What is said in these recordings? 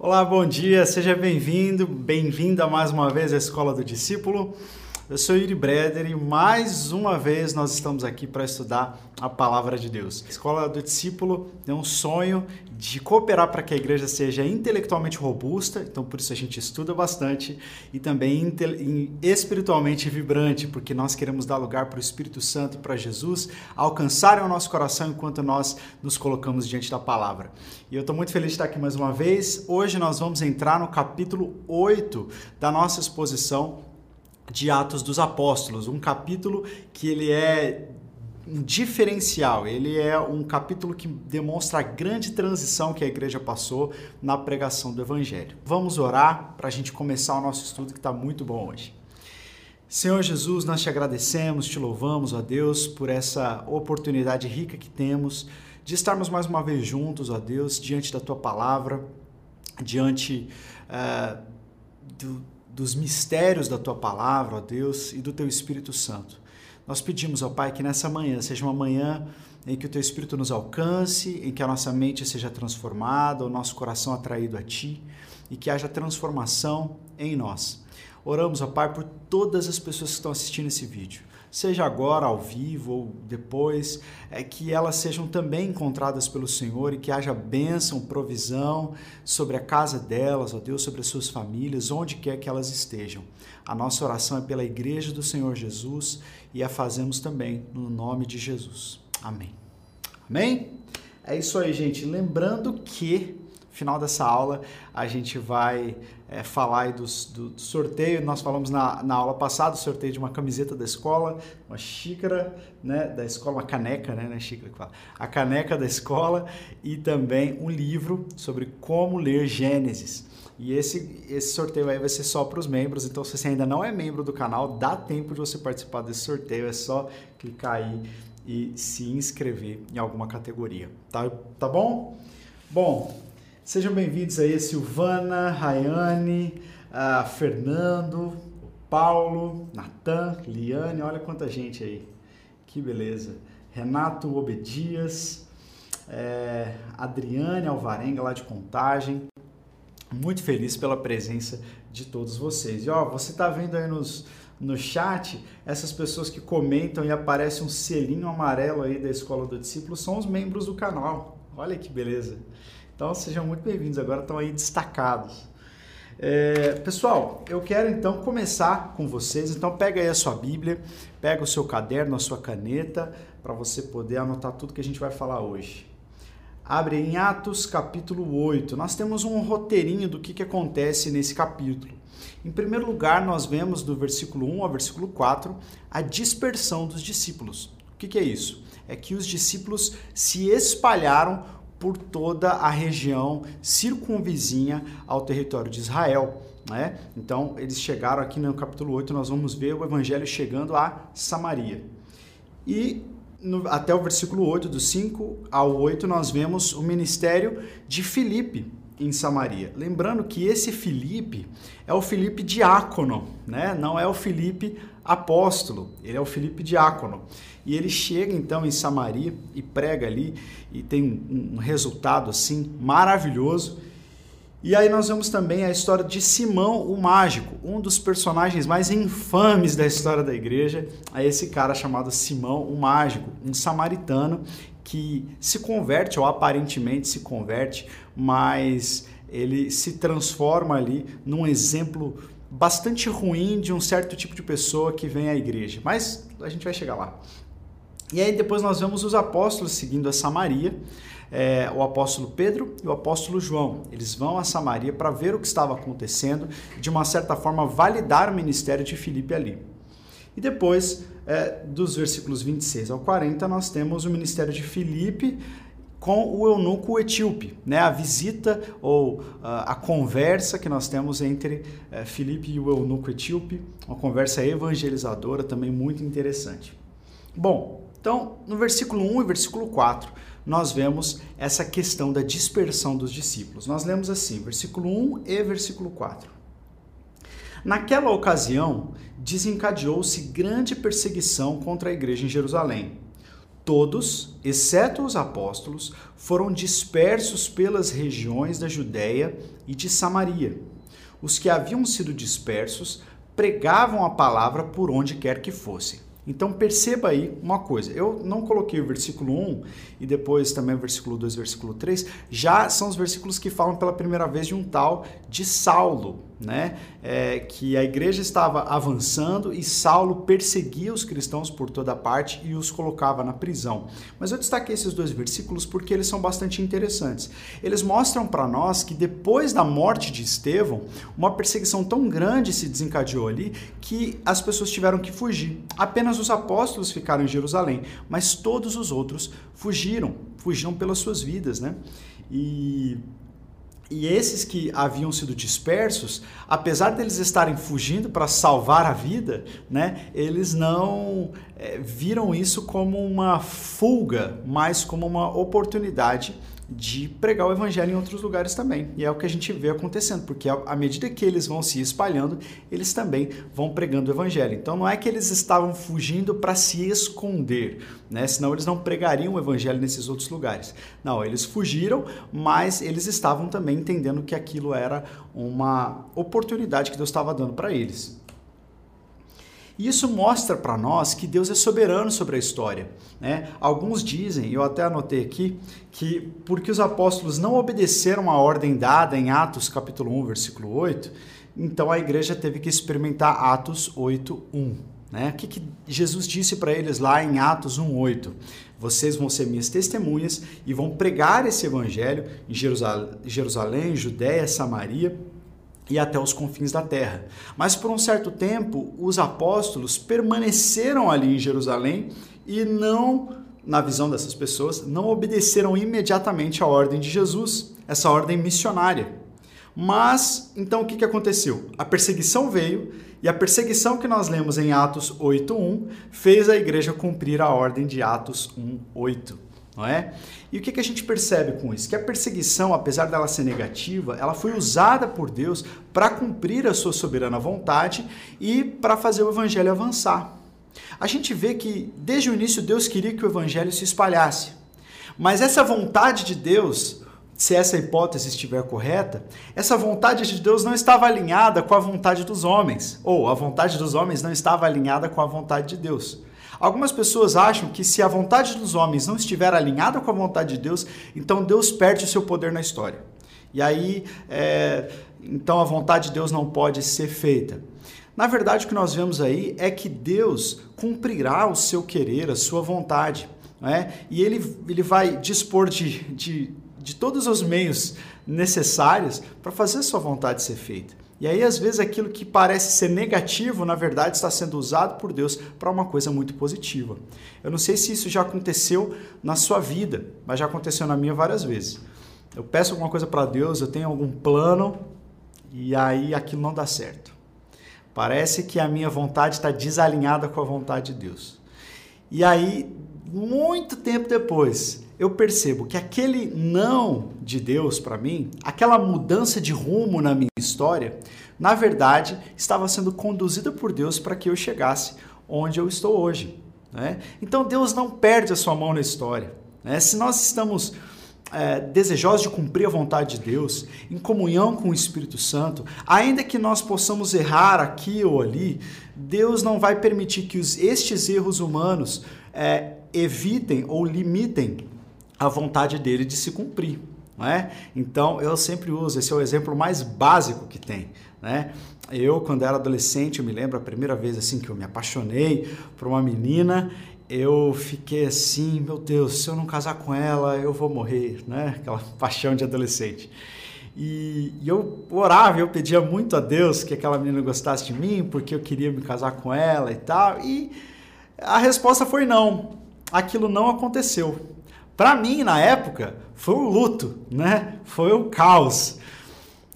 Olá, bom dia, seja bem-vindo, bem-vinda mais uma vez à Escola do Discípulo. Eu sou Yuri Breder e mais uma vez nós estamos aqui para estudar a palavra de Deus. A Escola do Discípulo tem um sonho de cooperar para que a igreja seja intelectualmente robusta, então por isso a gente estuda bastante, e também espiritualmente vibrante, porque nós queremos dar lugar para o Espírito Santo e para Jesus alcançarem o nosso coração enquanto nós nos colocamos diante da palavra. E eu estou muito feliz de estar aqui mais uma vez. Hoje nós vamos entrar no capítulo 8 da nossa exposição de Atos dos Apóstolos, um capítulo que ele é um diferencial, ele é um capítulo que demonstra a grande transição que a igreja passou na pregação do Evangelho. Vamos orar para a gente começar o nosso estudo que está muito bom hoje. Senhor Jesus, nós te agradecemos, te louvamos, ó Deus, por essa oportunidade rica que temos de estarmos mais uma vez juntos, ó Deus, diante da tua palavra, diante uh, do dos mistérios da tua palavra, ó Deus, e do teu Espírito Santo. Nós pedimos, ó Pai, que nessa manhã seja uma manhã em que o teu Espírito nos alcance, em que a nossa mente seja transformada, o nosso coração atraído a ti e que haja transformação em nós. Oramos, ó Pai, por todas as pessoas que estão assistindo esse vídeo seja agora ao vivo ou depois, é que elas sejam também encontradas pelo Senhor e que haja bênção, provisão sobre a casa delas, ó Deus, sobre as suas famílias, onde quer que elas estejam. A nossa oração é pela igreja do Senhor Jesus e a fazemos também no nome de Jesus. Amém. Amém? É isso aí, gente. Lembrando que final dessa aula a gente vai é, falar do, do, sorteio. Nós falamos na, na aula passada o sorteio de uma camiseta da escola, uma xícara né, da escola, uma caneca, né, né xícara que fala, a caneca da escola e também um livro sobre como ler Gênesis. E esse, esse sorteio aí vai ser só para os membros, então se você ainda não é membro do canal, dá tempo de você participar desse sorteio, é só clicar aí e se inscrever em alguma categoria, tá, tá bom? Bom, Sejam bem-vindos aí, Silvana, Rayane, uh, Fernando, Paulo, Natan, Liane, olha quanta gente aí. Que beleza. Renato Obedias, é, Adriane Alvarenga, lá de Contagem. Muito feliz pela presença de todos vocês. E ó, você tá vendo aí nos, no chat, essas pessoas que comentam e aparece um selinho amarelo aí da Escola do Discípulo são os membros do canal. Olha que beleza. Então sejam muito bem-vindos, agora estão aí destacados. É, pessoal, eu quero então começar com vocês. Então pega aí a sua Bíblia, pega o seu caderno, a sua caneta, para você poder anotar tudo que a gente vai falar hoje. Abre em Atos capítulo 8. Nós temos um roteirinho do que, que acontece nesse capítulo. Em primeiro lugar, nós vemos do versículo 1 ao versículo 4 a dispersão dos discípulos. O que, que é isso? É que os discípulos se espalharam por toda a região circunvizinha ao território de Israel. Né? Então, eles chegaram aqui no capítulo 8, nós vamos ver o evangelho chegando a Samaria. E no, até o versículo 8, do 5 ao 8, nós vemos o ministério de Filipe em Samaria. Lembrando que esse Filipe é o Filipe diácono, né? não é o Filipe apóstolo, ele é o Filipe diácono. E ele chega então em Samaria e prega ali e tem um, um resultado assim maravilhoso. E aí nós vemos também a história de Simão o Mágico, um dos personagens mais infames da história da igreja, é esse cara chamado Simão o Mágico, um samaritano que se converte, ou aparentemente se converte, mas ele se transforma ali num exemplo bastante ruim de um certo tipo de pessoa que vem à igreja. Mas a gente vai chegar lá. E aí depois nós vemos os apóstolos seguindo a Samaria, é, o apóstolo Pedro e o apóstolo João. Eles vão a Samaria para ver o que estava acontecendo e, de uma certa forma, validar o ministério de Filipe ali. E depois, é, dos versículos 26 ao 40, nós temos o ministério de Filipe com o eunuco etíope, né? A visita ou uh, a conversa que nós temos entre uh, Filipe e o eunuco etíope, uma conversa evangelizadora também muito interessante. Bom, então, no versículo 1 e versículo 4, nós vemos essa questão da dispersão dos discípulos. Nós lemos assim, versículo 1 e versículo 4. Naquela ocasião, desencadeou-se grande perseguição contra a igreja em Jerusalém Todos, exceto os apóstolos, foram dispersos pelas regiões da Judéia e de Samaria. Os que haviam sido dispersos pregavam a palavra por onde quer que fossem. Então perceba aí uma coisa. Eu não coloquei o versículo 1 e depois também o versículo 2, versículo 3, já são os versículos que falam pela primeira vez de um tal de Saulo, né? É, que a igreja estava avançando e Saulo perseguia os cristãos por toda parte e os colocava na prisão. Mas eu destaquei esses dois versículos porque eles são bastante interessantes. Eles mostram para nós que depois da morte de Estevão, uma perseguição tão grande se desencadeou ali que as pessoas tiveram que fugir. Apenas os apóstolos ficaram em Jerusalém, mas todos os outros fugiram, fugiram pelas suas vidas, né? E e esses que haviam sido dispersos, apesar deles estarem fugindo para salvar a vida, né, eles não é, viram isso como uma fuga, mas como uma oportunidade de pregar o evangelho em outros lugares também. E é o que a gente vê acontecendo, porque à medida que eles vão se espalhando, eles também vão pregando o evangelho. Então não é que eles estavam fugindo para se esconder, né? Senão eles não pregariam o evangelho nesses outros lugares. Não, eles fugiram, mas eles estavam também entendendo que aquilo era uma oportunidade que Deus estava dando para eles. E isso mostra para nós que Deus é soberano sobre a história. Né? Alguns dizem, eu até anotei aqui, que porque os apóstolos não obedeceram a ordem dada em Atos capítulo 1, versículo 8, então a igreja teve que experimentar Atos 8, 1. Né? O que, que Jesus disse para eles lá em Atos 1,8? Vocês vão ser minhas testemunhas e vão pregar esse evangelho em Jerusalém, Jerusalém Judéia, Samaria e até os confins da terra. Mas por um certo tempo, os apóstolos permaneceram ali em Jerusalém e não, na visão dessas pessoas, não obedeceram imediatamente à ordem de Jesus, essa ordem missionária. Mas, então o que, aconteceu? A perseguição veio e a perseguição que nós lemos em Atos 8.1 fez a igreja cumprir a ordem de Atos 1.8 não é? E o que, que a gente percebe com isso? Que a perseguição, apesar dela ser negativa, ela foi usada por Deus para cumprir a sua soberana vontade e para fazer o evangelho avançar. A gente vê que desde o início Deus queria que o evangelho se espalhasse. Mas essa vontade de Deus, se essa hipótese estiver correta, essa vontade de Deus não estava alinhada com a vontade dos homens, ou a vontade dos homens não estava alinhada com a vontade de Deus. Algumas pessoas acham que se a vontade dos homens não estiver alinhada com a vontade de Deus, então Deus perde o seu poder na história. E aí, é, então a vontade de Deus não pode ser feita. Na verdade, o que nós vemos aí é que Deus cumprirá o seu querer, a sua vontade. Né? E ele, ele vai dispor de, de, de todos os meios necessários para fazer a sua vontade ser feita. E aí, às vezes, aquilo que parece ser negativo, na verdade, está sendo usado por Deus para uma coisa muito positiva. Eu não sei se isso já aconteceu na sua vida, mas já aconteceu na minha várias vezes. Eu peço alguma coisa para Deus, eu tenho algum plano, e aí aquilo não dá certo. Parece que a minha vontade está desalinhada com a vontade de Deus. E aí, muito tempo depois, eu percebo que aquele não de Deus para mim, aquela mudança de rumo na minha história, na verdade estava sendo conduzida por Deus para que eu chegasse onde eu estou hoje. Né? Então Deus não perde a sua mão na história. Né? Se nós estamos é, desejosos de cumprir a vontade de Deus, em comunhão com o Espírito Santo, ainda que nós possamos errar aqui ou ali, Deus não vai permitir que os, estes erros humanos é, evitem ou limitem a vontade dele de se cumprir. É? Então eu sempre uso, esse é o exemplo mais básico que tem. Né? Eu, quando era adolescente, eu me lembro a primeira vez assim que eu me apaixonei por uma menina, eu fiquei assim, meu Deus, se eu não casar com ela, eu vou morrer, né? Aquela paixão de adolescente. E, e eu orava, eu pedia muito a Deus que aquela menina gostasse de mim, porque eu queria me casar com ela e tal. E a resposta foi não. Aquilo não aconteceu. Para mim, na época, foi um luto, né? Foi um caos.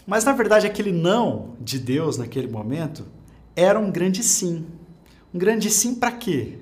Mas na verdade, aquele não de Deus naquele momento era um grande sim. Um grande sim para quê?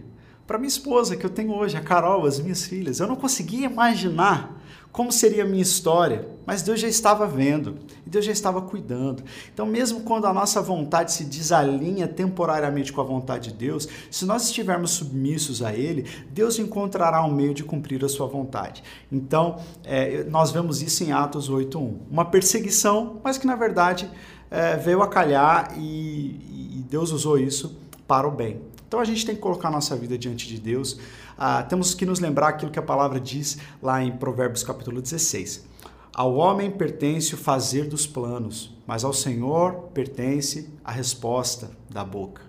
Para minha esposa que eu tenho hoje, a Carol, as minhas filhas. Eu não conseguia imaginar Como seria a minha história? Mas Deus já estava vendo, e Deus já estava cuidando. Então, mesmo quando a nossa vontade se desalinha temporariamente com a vontade de Deus, se nós estivermos submissos a Ele, Deus encontrará um meio de cumprir a sua vontade. Então, é, nós vemos isso em Atos 8.1. Uma perseguição, mas que na verdade é, veio a calhar e, e Deus usou isso para o bem. Então a gente tem que colocar a nossa vida diante de Deus. Ah, temos que nos lembrar aquilo que a palavra diz lá em Provérbios capítulo 16. Ao homem pertence o fazer dos planos, mas ao Senhor pertence a resposta da boca.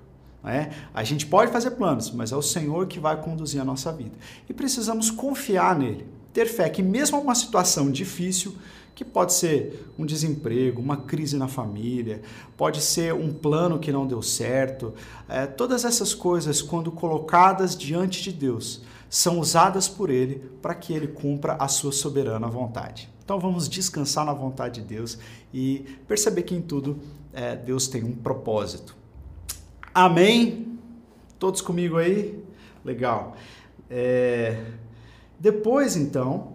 É? A gente pode fazer planos, mas é o Senhor que vai conduzir a nossa vida. E precisamos confiar nele, ter fé que, mesmo uma situação difícil, que pode ser um desemprego, uma crise na família, pode ser um plano que não deu certo. É, todas essas coisas, quando colocadas diante de Deus, são usadas por Ele para que Ele cumpra a sua soberana vontade. Então vamos descansar na vontade de Deus e perceber que em tudo é, Deus tem um propósito. Amém? Todos comigo aí? Legal. É... Depois, então,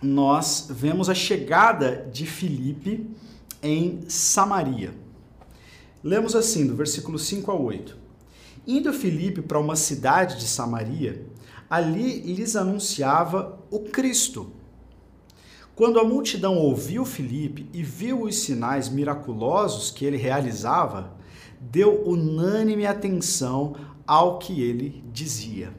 nós vemos a chegada de Filipe em Samaria. Lemos assim, do versículo 5 a 8. Indo Filipe para uma cidade de Samaria, ali lhes anunciava o Cristo. Quando a multidão ouviu Filipe e viu os sinais miraculosos que ele realizava, deu unânime atenção ao que ele dizia.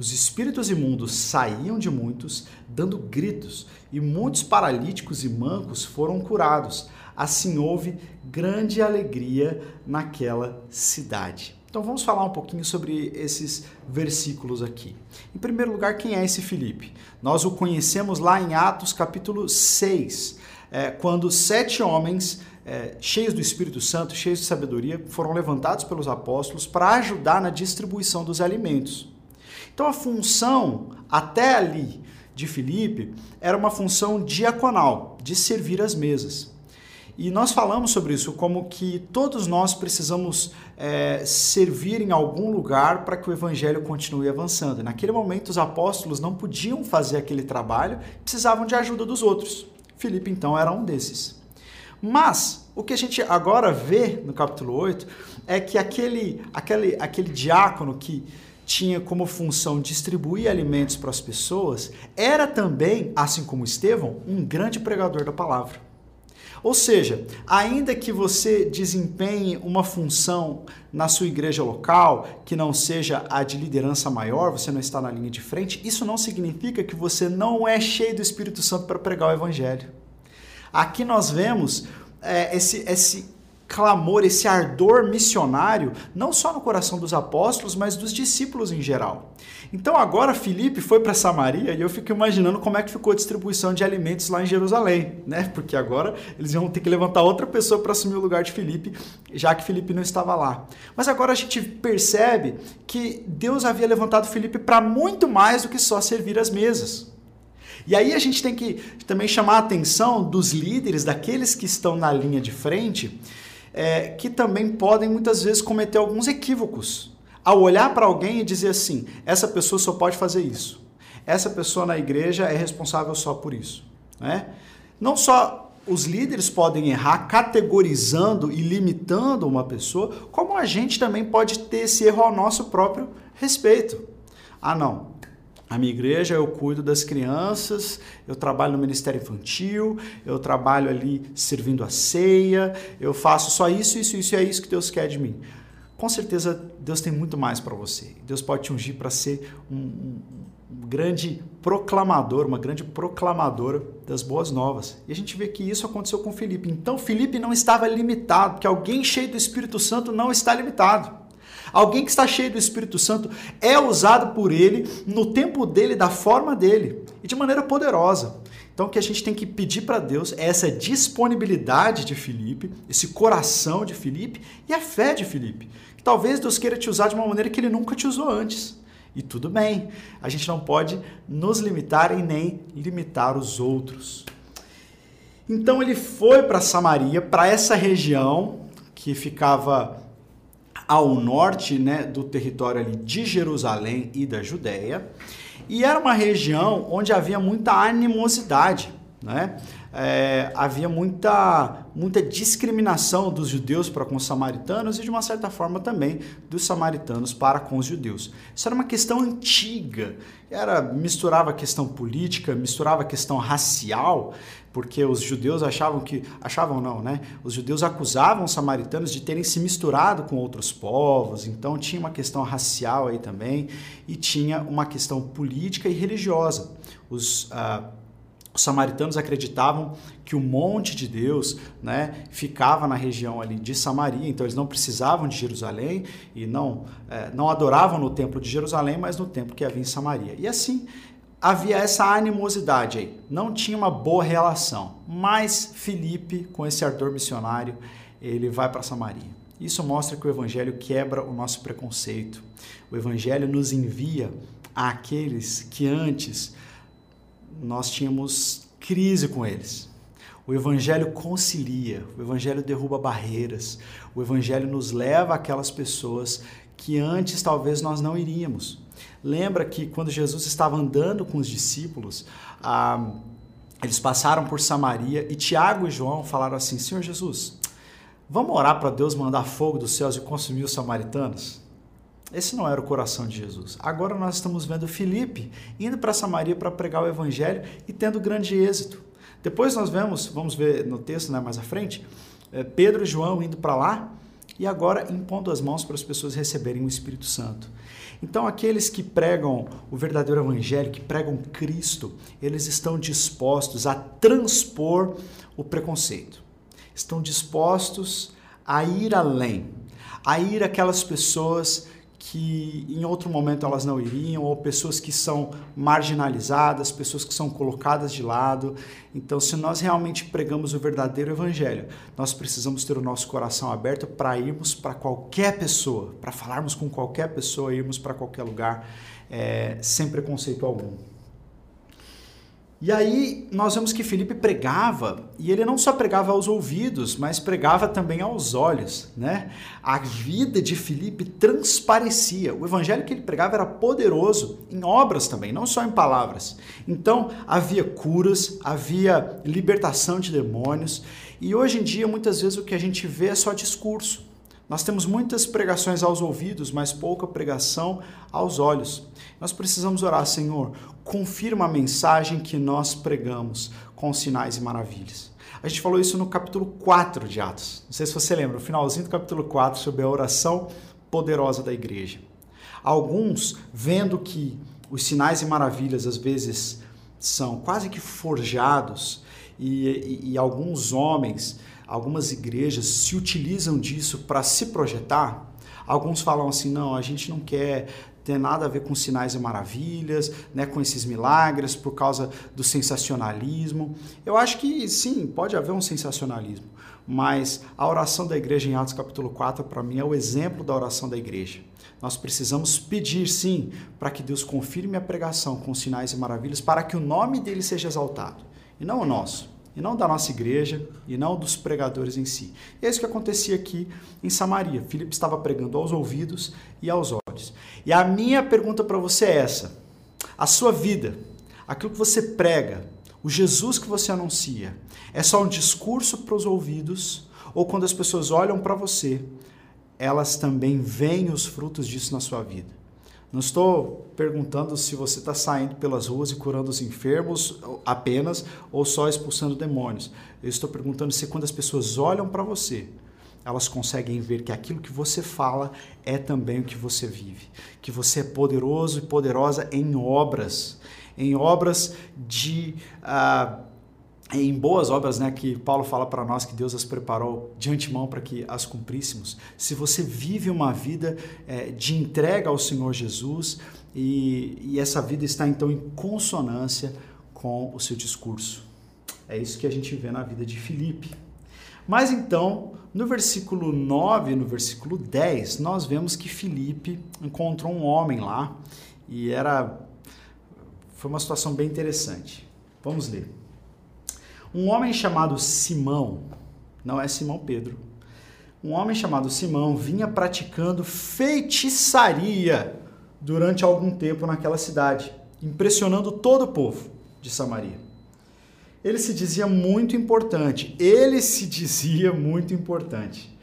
Os espíritos imundos saíam de muitos, dando gritos, e muitos paralíticos e mancos foram curados. Assim houve grande alegria naquela cidade. Então vamos falar um pouquinho sobre esses versículos aqui. Em primeiro lugar, quem é esse Filipe? Nós o conhecemos lá em Atos capítulo 6, é, quando sete homens é, cheios do Espírito Santo, cheios de sabedoria, foram levantados pelos apóstolos para ajudar na distribuição dos alimentos. Então a função até ali de Filipe era uma função diaconal, de servir as mesas. E nós falamos sobre isso, como que todos nós precisamos é, servir em algum lugar para que o evangelho continue avançando. Naquele momento, os apóstolos não podiam fazer aquele trabalho, precisavam de ajuda dos outros. Filipe, então, era um desses. Mas o que a gente agora vê no capítulo 8 é que aquele, aquele, aquele diácono que tinha como função distribuir alimentos para as pessoas, era também, assim como Estevão, um grande pregador da palavra. Ou seja, ainda que você desempenhe uma função na sua igreja local que não seja a de liderança maior, você não está na linha de frente, isso não significa que você não é cheio do Espírito Santo para pregar o Evangelho. Aqui nós vemos é, esse, esse clamor, esse ardor missionário, não só no coração dos apóstolos, mas dos discípulos em geral. Então agora Filipe foi para Samaria e eu fico imaginando como é que ficou a distribuição de alimentos lá em Jerusalém, né? Porque agora eles iam ter que levantar outra pessoa para assumir o lugar de Filipe, já que Filipe não estava lá. Mas agora a gente percebe que Deus havia levantado Filipe para muito mais do que só servir as mesas. E aí a gente tem que também chamar a atenção dos líderes, daqueles que estão na linha de frente, é, que também podem muitas vezes cometer alguns equívocos. Ao olhar para alguém e dizer assim: essa pessoa só pode fazer isso, essa pessoa na igreja é responsável só por isso. Né? Não só os líderes podem errar categorizando e limitando uma pessoa, como a gente também pode ter esse erro ao nosso próprio respeito. Ah, não, a minha igreja eu cuido das crianças, eu trabalho no ministério infantil, eu trabalho ali servindo a ceia, eu faço só isso, isso, isso e é isso que Deus quer de mim. Com certeza Deus tem muito mais para você. Deus pode te ungir para ser um, um, um, grande proclamador, uma grande proclamadora das boas novas. E a gente vê que isso aconteceu com Felipe. Então Felipe não estava limitado, porque alguém cheio do Espírito Santo não está limitado. Alguém que está cheio do Espírito Santo é usado por ele no tempo dele, da forma dele e de maneira poderosa. Então, o que a gente tem que pedir para Deus é essa disponibilidade de Filipe, esse coração de Filipe e a fé de Filipe. Que talvez Deus queira te usar de uma maneira que ele nunca te usou antes. E tudo bem, a gente não pode nos limitar e nem limitar os outros. Então ele foi para Samaria, para essa região que ficava ao norte né, do território ali de Jerusalém e da Judéia. E era uma região onde havia muita animosidade, né? É, havia muita, muita discriminação dos judeus para com os samaritanos e, de uma certa forma, também dos samaritanos para com os judeus. Isso era uma questão antiga, era misturava a questão política, misturava a questão racial, porque os judeus achavam que achavam não, né? Os judeus acusavam os samaritanos de terem se misturado com outros povos, então tinha uma questão racial aí também e tinha uma questão política e religiosa. Os uh, os samaritanos acreditavam que o monte de Deus né, ficava na região ali de Samaria, então eles não precisavam de Jerusalém e não, é, não adoravam no templo de Jerusalém, mas no templo que havia em Samaria. E assim havia essa animosidade aí, não tinha uma boa relação. Mas Filipe, com esse ardor missionário, ele vai para Samaria. Isso mostra que o Evangelho quebra o nosso preconceito. O Evangelho nos envia àqueles que antes nós tínhamos crise com eles. O Evangelho concilia, o Evangelho derruba barreiras, o Evangelho nos leva àquelas pessoas que antes talvez nós não iríamos. Lembra que quando Jesus estava andando com os discípulos, ah, eles passaram por Samaria e Tiago e João falaram assim: Senhor Jesus, vamos orar para Deus mandar fogo dos céus e consumir os samaritanos? Esse não era o coração de Jesus. Agora nós estamos vendo Filipe indo para Samaria para pregar o evangelho e tendo grande êxito. Depois nós vemos, vamos ver no texto né, mais à frente, é, Pedro e João indo para lá e agora impondo as mãos para as pessoas receberem o Espírito Santo. Então, aqueles que pregam o verdadeiro evangelho, que pregam Cristo, eles estão dispostos a transpor o preconceito. Estão dispostos a ir além, a ir aquelas pessoas que em outro momento elas não iriam, ou pessoas que são marginalizadas, pessoas que são colocadas de lado. Então, se nós realmente pregamos o verdadeiro evangelho, nós precisamos ter o nosso coração aberto para irmos para qualquer pessoa, para falarmos com qualquer pessoa, irmos para qualquer lugar, é, sem preconceito algum. E aí nós vemos que Felipe pregava, e ele não só pregava aos ouvidos, mas pregava também aos olhos, né? A vida de Felipe transparecia. O evangelho que ele pregava era poderoso em obras também, não só em palavras. Então, havia curas, havia libertação de demônios, e hoje em dia muitas vezes o que a gente vê é só discurso. Nós temos muitas pregações aos ouvidos, mas pouca pregação aos olhos. Nós precisamos orar, Senhor, confirma a mensagem que nós pregamos com sinais e maravilhas. A gente falou isso no capítulo 4 de Atos. Não sei se você lembra, o finalzinho do capítulo 4 sobre a oração poderosa da igreja. Alguns, vendo que os sinais e maravilhas às vezes são quase que forjados e, e, e alguns homens algumas igrejas se utilizam disso para se projetar. Alguns falam assim: não, a gente não quer ter nada a ver com sinais e maravilhas, né, com esses milagres, por causa do sensacionalismo. Eu acho que sim, pode haver um sensacionalismo, mas a oração da igreja em Atos capítulo 4, para mim, é o exemplo da oração da igreja. Nós precisamos pedir, sim, para que Deus confirme a pregação com sinais e maravilhas, para que o nome dele seja exaltado, e não o nosso e não da nossa igreja, e não dos pregadores em si. E é isso que acontecia aqui em Samaria. Filipe estava pregando aos ouvidos e aos olhos. E a minha pergunta para você é essa: a sua vida, aquilo que você prega, o Jesus que você anuncia, é só um discurso para os ouvidos, ou quando as pessoas olham para você, elas também veem os frutos disso na sua vida? Não estou perguntando se você está saindo pelas ruas e curando os enfermos apenas ou só expulsando demônios. Eu estou perguntando se quando as pessoas olham para você, elas conseguem ver que aquilo que você fala é também o que você vive. Que você é poderoso e poderosa em obras, em obras de. Uh, em boas obras, né, que Paulo fala para nós que Deus as preparou de antemão para que as cumpríssemos. Se você vive uma vida é, de entrega ao Senhor Jesus e, e essa vida está então em consonância com o seu discurso. É isso que a gente vê na vida de Filipe. Mas então, no versículo 9 e no versículo 10, nós vemos que Filipe encontrou um homem lá e era foi uma situação bem interessante. Vamos ler. Um homem chamado Simão, não é Simão Pedro, um homem chamado Simão vinha praticando feitiçaria durante algum tempo naquela cidade. impressionando todo o povo de Samaria. Ele se dizia muito importante, ele se dizia muito importante.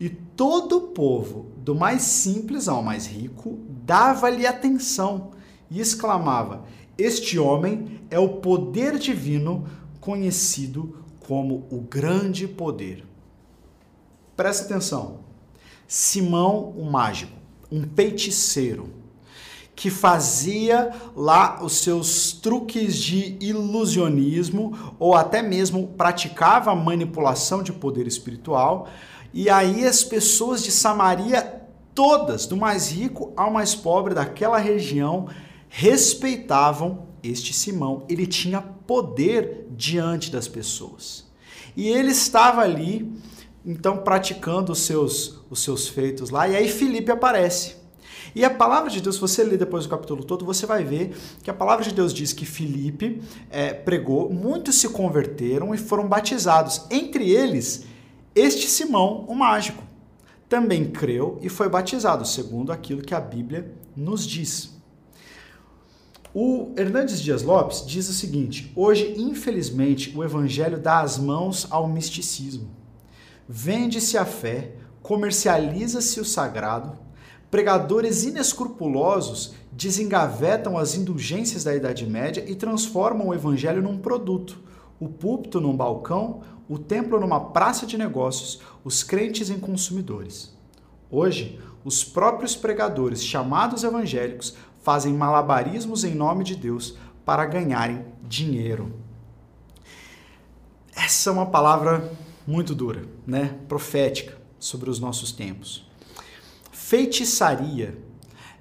E todo o povo, do mais simples ao mais rico, dava-lhe atenção e exclamava: Este homem é o poder divino conhecido como o grande poder. Presta atenção. Simão, o mágico, um feiticeiro, que fazia lá os seus truques de ilusionismo ou até mesmo praticava manipulação de poder espiritual. E aí as pessoas de Samaria, todas, do mais rico ao mais pobre daquela região, respeitavam este Simão. Ele tinha poder diante das pessoas. E ele estava ali, então, praticando os seus, os seus feitos lá. E aí Felipe aparece. E a palavra de Deus, se você ler depois o capítulo todo, você vai ver que a palavra de Deus diz que Felipe é, pregou, muitos se converteram e foram batizados. Entre eles, este Simão, o mágico, também creu e foi batizado, segundo aquilo que a Bíblia nos diz. O Hernandes Dias Lopes diz o seguinte: hoje, infelizmente, o evangelho dá as mãos ao misticismo. Vende-se a fé, comercializa-se o sagrado, Pregadores inescrupulosos desengavetam as indulgências da Idade Média e transformam o evangelho num produto. O púlpito num balcão, o templo numa praça de negócios, os crentes em consumidores. Hoje, os próprios pregadores, chamados evangélicos, fazem malabarismos em nome de Deus para ganharem dinheiro. Essa é uma palavra muito dura, né? Profética sobre os nossos tempos. Feitiçaria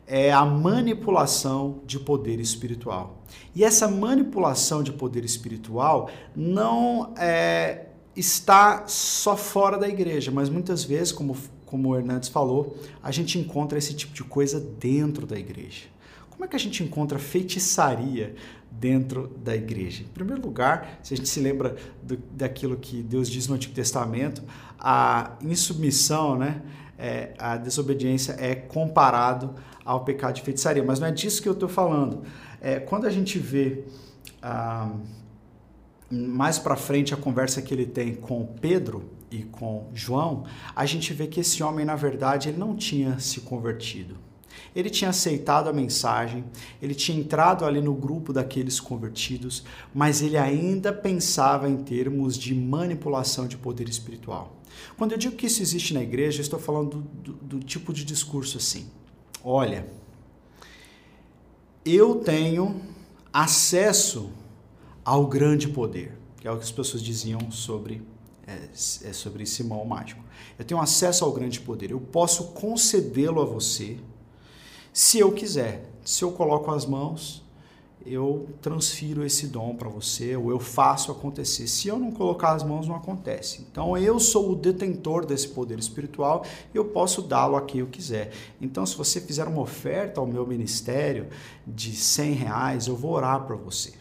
é a manipulação de poder espiritual. E essa manipulação de poder espiritual não é, está só fora da igreja, mas muitas vezes, como, como o Hernandes falou, a gente encontra esse tipo de coisa dentro da igreja. Como é que a gente encontra feitiçaria dentro da igreja? Em primeiro lugar, se a gente se lembra do, daquilo que Deus diz no Antigo Testamento, a insubmissão, né? é, a desobediência é comparado ao pecado de feitiçaria. Mas não é disso que eu estou falando. É, quando a gente vê ah, mais para frente a conversa que ele tem com Pedro e com João, a gente vê que esse homem, na verdade, ele não tinha se convertido. Ele tinha aceitado a mensagem, ele tinha entrado ali no grupo daqueles convertidos, mas ele ainda pensava em termos de manipulação de poder espiritual. Quando eu digo que isso existe na igreja, estou falando do, do, do tipo de discurso assim. Olha, eu tenho acesso ao grande poder, que é o que as pessoas diziam sobre, é, é sobre Simão o Mágico. Eu tenho acesso ao grande poder, eu posso concedê-lo a você se eu quiser. Se eu coloco as mãos, eu transfiro esse dom para você, ou eu faço acontecer. Se eu não colocar as mãos, não acontece. Então eu sou o detentor desse poder espiritual e eu posso dá-lo a quem eu quiser. Então, se você fizer uma oferta ao meu ministério de 100 reais, eu vou orar para você.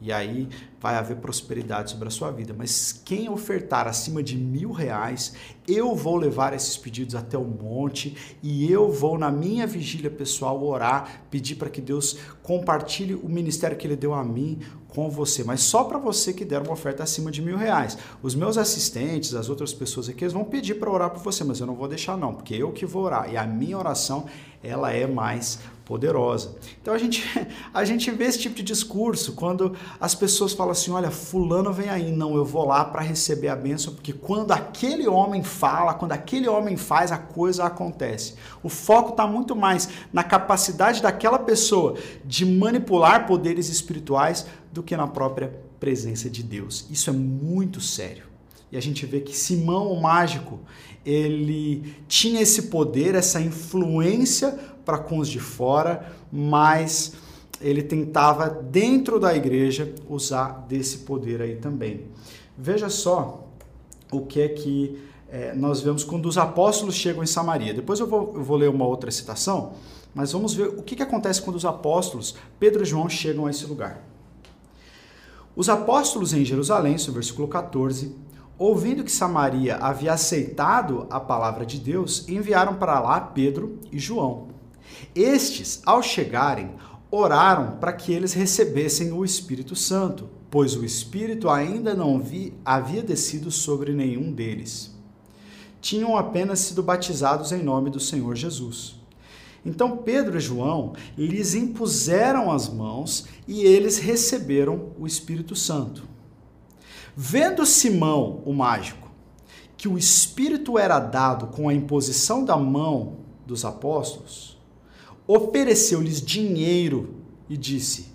E aí vai haver prosperidade sobre a sua vida. Mas quem ofertar acima de mil reais, eu vou levar esses pedidos até o monte e eu vou, na minha vigília pessoal, orar, pedir para que Deus compartilhe o ministério que Ele deu a mim com você. Mas só para você que der uma oferta acima de mil reais. Os meus assistentes, as outras pessoas aqui, eles vão pedir para orar por você, mas eu não vou deixar não, porque eu que vou orar. E a minha oração, ela é mais poderosa. Então a gente, a gente vê esse tipo de discurso quando as pessoas falam assim: olha, Fulano vem aí, não, eu vou lá para receber a bênção, porque quando aquele homem fala, quando aquele homem faz, a coisa acontece. O foco está muito mais na capacidade daquela pessoa de manipular poderes espirituais do que na própria presença de Deus. Isso é muito sério. E a gente vê que Simão o mágico, ele tinha esse poder, essa influência para com os de fora, mas ele tentava, dentro da igreja, usar desse poder aí também. Veja só o que é que é, nós vemos quando os apóstolos chegam em Samaria. Depois eu vou, eu vou ler uma outra citação, mas vamos ver o que, que acontece quando os apóstolos, Pedro e João, chegam a esse lugar. Os apóstolos em Jerusalém, no versículo 14, ouvindo que Samaria havia aceitado a palavra de Deus, enviaram para lá Pedro e João. Estes, ao chegarem, oraram para que eles recebessem o Espírito Santo, pois o Espírito ainda não vi, havia descido sobre nenhum deles. Tinham apenas sido batizados em nome do Senhor Jesus. Então Pedro e João lhes impuseram as mãos e eles receberam o Espírito Santo. Vendo Simão, o mágico, que o Espírito era dado com a imposição da mão dos apóstolos, ofereceu-lhes dinheiro e disse: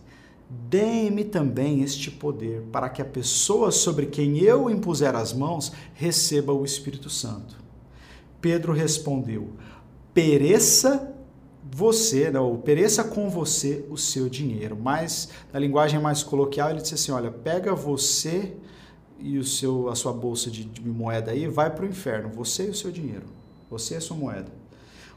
Dê-me também este poder, para que a pessoa sobre quem eu impuser as mãos receba o Espírito Santo. Pedro respondeu: Pereça você, não, pereça com você o seu dinheiro. Mas na linguagem mais coloquial, ele disse assim: olha, pega você e o seu, a sua bolsa de, de moeda aí, vai para o inferno, você e o seu dinheiro, você e a sua moeda.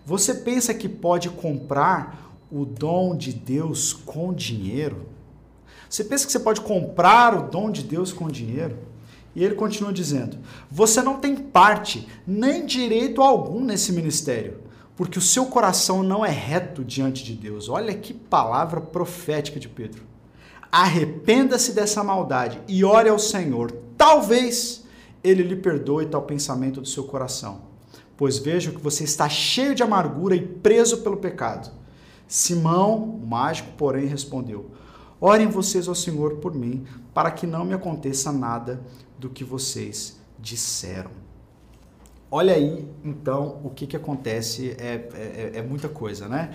Você pensa que pode comprar o dom de Deus com dinheiro? Você pensa que você pode comprar o dom de Deus com dinheiro? E ele continua dizendo: Você não tem parte nem direito algum nesse ministério, porque o seu coração não é reto diante de Deus. Olha que palavra profética de Pedro. Arrependa-se dessa maldade e ore ao Senhor. Talvez ele lhe perdoe tal pensamento do seu coração pois vejo que você está cheio de amargura e preso pelo pecado. Simão, o mágico, porém, respondeu: Orem vocês ao Senhor por mim, para que não me aconteça nada do que vocês disseram. Olha aí, então, o que, que acontece, é, é, é muita coisa, né?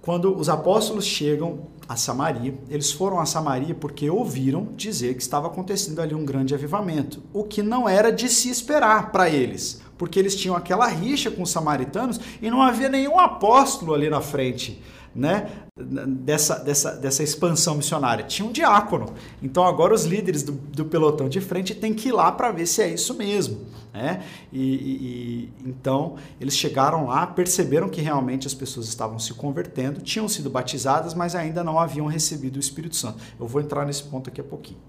Quando os apóstolos chegam a Samaria, eles foram a Samaria porque ouviram dizer que estava acontecendo ali um grande avivamento, o que não era de se esperar para eles porque eles tinham aquela rixa com os samaritanos e não havia nenhum apóstolo ali na frente. Né, dessa, dessa, dessa expansão missionária. Tinha um diácono. Então agora os líderes do, do pelotão de frente têm que ir lá para ver se é isso mesmo. Né? E, e, então eles chegaram lá, perceberam que realmente as pessoas estavam se convertendo, tinham sido batizadas, mas ainda não haviam recebido o Espírito Santo. Eu vou entrar nesse ponto aqui a pouquinho.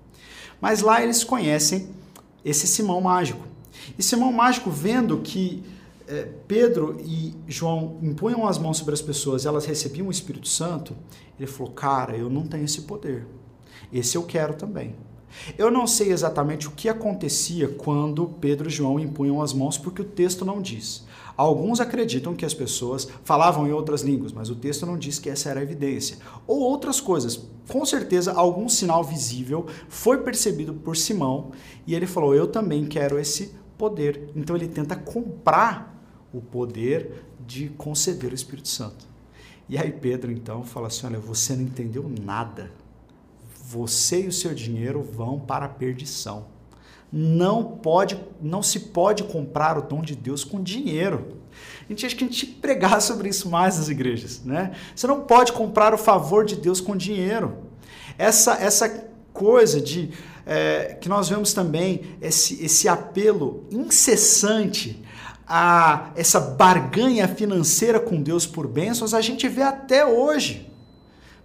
Mas lá eles conhecem esse Simão mágico. E Simão Mágico, vendo que é, Pedro e João impunham as mãos sobre as pessoas e elas recebiam o Espírito Santo, ele falou: Cara, eu não tenho esse poder. Esse eu quero também. Eu não sei exatamente o que acontecia quando Pedro e João impunham as mãos, porque o texto não diz. Alguns acreditam que as pessoas falavam em outras línguas, mas o texto não diz que essa era a evidência. Ou outras coisas. Com certeza, algum sinal visível foi percebido por Simão e ele falou: Eu também quero esse poder. Então ele tenta comprar o poder de conceder o Espírito Santo. E aí Pedro então fala assim: olha, você não entendeu nada. Você e o seu dinheiro vão para a perdição. Não pode, não se pode comprar o dom de Deus com dinheiro. A gente acha que a gente tinha que pregar sobre isso mais nas igrejas, né? Você não pode comprar o favor de Deus com dinheiro. Essa essa coisa de é, que nós vemos também esse, esse apelo incessante a essa barganha financeira com Deus por bênçãos, a gente vê até hoje.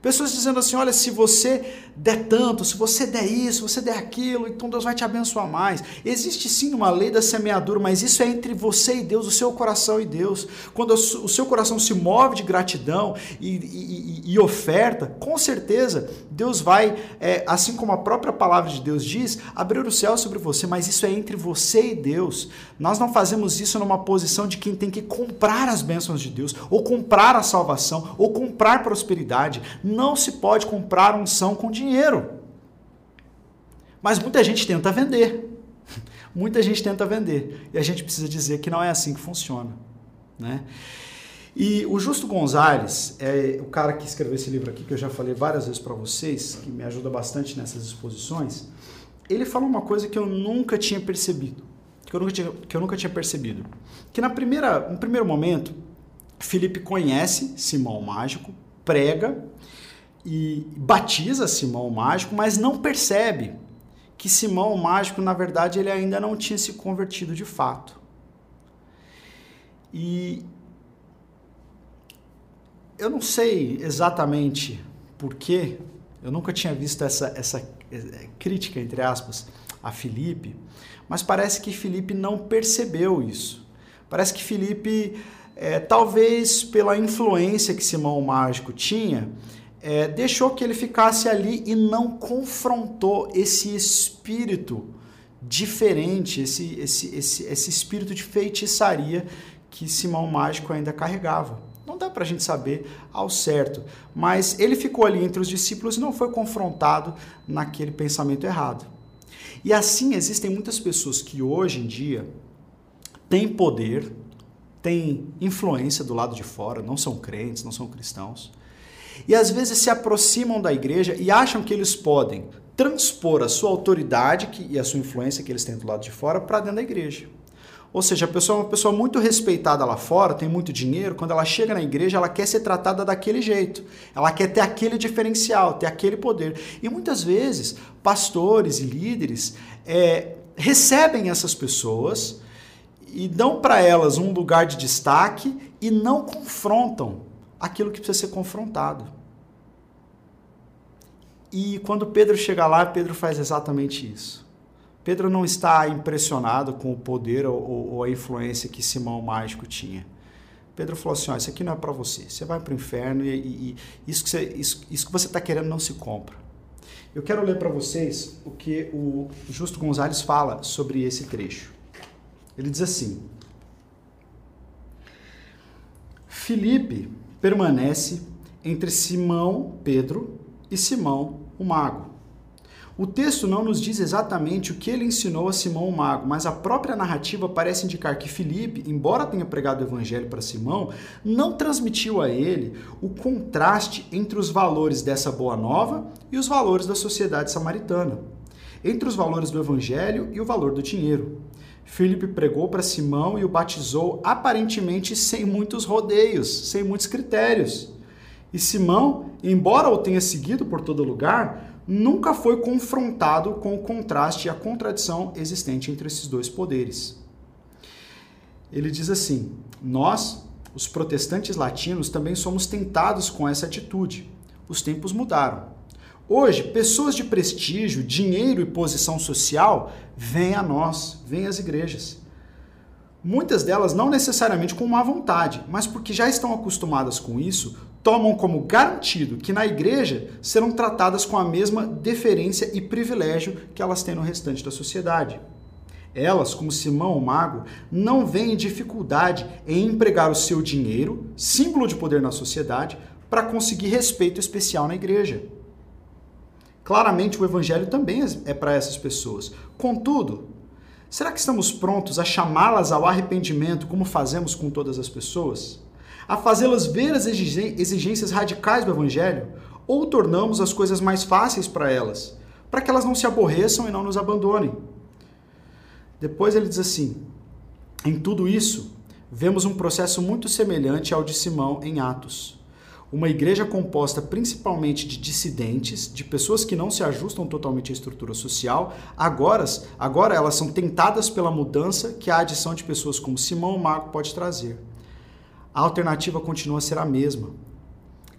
Pessoas dizendo assim: olha, se você der tanto, se você der isso, se você der aquilo, então Deus vai te abençoar mais. Existe sim uma lei da semeadura, mas isso é entre você e Deus, o seu coração e Deus. Quando o seu coração se move de gratidão e, e, e oferta, com certeza Deus vai, é, assim como a própria palavra de Deus diz, abrir o céu sobre você, mas isso é entre você e Deus. Nós não fazemos isso numa posição de quem tem que comprar as bênçãos de Deus, ou comprar a salvação, ou comprar prosperidade. Não se pode comprar unção com dinheiro. Mas muita gente tenta vender. Muita gente tenta vender. E a gente precisa dizer que não é assim que funciona. Né? E o Justo Gonzalez, é o cara que escreveu esse livro aqui, que eu já falei várias vezes para vocês, que me ajuda bastante nessas exposições, ele fala uma coisa que eu nunca tinha percebido. Que eu nunca tinha, que eu nunca tinha percebido. Que na primeira, no primeiro momento, Felipe conhece Simão Mágico, prega e batiza Simão Mágico, mas não percebe que Simão Mágico, na verdade, ele ainda não tinha se convertido de fato. E eu não sei exatamente porquê, eu nunca tinha visto essa, essa crítica, entre aspas, a Felipe, mas parece que Felipe não percebeu isso. Parece que Felipe é, talvez pela influência que Simão Mágico tinha, é, deixou que ele ficasse ali e não confrontou esse espírito diferente, esse, esse, esse, esse espírito de feitiçaria que Simão Mágico ainda carregava. Não dá para a gente saber ao certo, mas ele ficou ali entre os discípulos e não foi confrontado naquele pensamento errado. E assim existem muitas pessoas que hoje em dia têm poder, têm influência do lado de fora, não são crentes, não são cristãos, e às vezes se aproximam da igreja e acham que eles podem transpor a sua autoridade e a sua influência que eles têm do lado de fora para dentro da igreja. Ou seja, a pessoa é uma pessoa muito respeitada lá fora, tem muito dinheiro, quando ela chega na igreja, ela quer ser tratada daquele jeito. Ela quer ter aquele diferencial, ter aquele poder. E muitas vezes, pastores e líderes é, recebem essas pessoas e dão para elas um lugar de destaque e não confrontam aquilo que precisa ser confrontado. E quando Pedro chega lá, Pedro faz exatamente isso. Pedro não está impressionado com o poder ou, ou a influência que Simão Mágico tinha. Pedro falou assim: ó, isso aqui não é para você. Você vai para o inferno e, e, e, isso, que você, isso, isso que você está querendo não se compra. Eu quero ler para vocês o que o Justo Gonzalez fala sobre esse trecho. Ele diz assim: Filipe permanece entre Simão, Pedro, e Simão, o mago. O texto não nos diz exatamente o que ele ensinou a Simão o Mago, mas a própria narrativa parece indicar que Filipe, embora tenha pregado o evangelho para Simão, não transmitiu a ele o contraste entre os valores dessa boa nova e os valores da sociedade samaritana, entre os valores do evangelho e o valor do dinheiro. Filipe pregou para Simão e o batizou aparentemente sem muitos rodeios, sem muitos critérios. E Simão, embora o tenha seguido por todo lugar, nunca foi confrontado com o contraste e a contradição existente entre esses dois poderes. Ele diz assim: Nós, os protestantes latinos, também somos tentados com essa atitude. Os tempos mudaram. Hoje, pessoas de prestígio, dinheiro e posição social vêm a nós, vêm às igrejas. Muitas delas não necessariamente com má vontade, mas porque já estão acostumadas com isso, tomam como garantido que na igreja serão tratadas com a mesma deferência e privilégio que elas têm no restante da sociedade. Elas, como Simão o Mago, não veem dificuldade em empregar o seu dinheiro, símbolo de poder na sociedade, para conseguir respeito especial na igreja. Claramente, o evangelho também é para essas pessoas. Contudo, será que estamos prontos a chamá-las ao arrependimento como fazemos com todas as pessoas? a fazê-las ver as exigências radicais do Evangelho, ou tornamos as coisas mais fáceis para elas, para que elas não se aborreçam e não nos abandonem. Depois ele diz assim: em tudo isso, vemos um processo muito semelhante ao de Simão em Atos. Uma igreja composta principalmente de dissidentes, de pessoas que não se ajustam totalmente à estrutura social, agora, agora elas são tentadas pela mudança que a adição de pessoas como Simão o Mago pode trazer a alternativa continua a ser a mesma.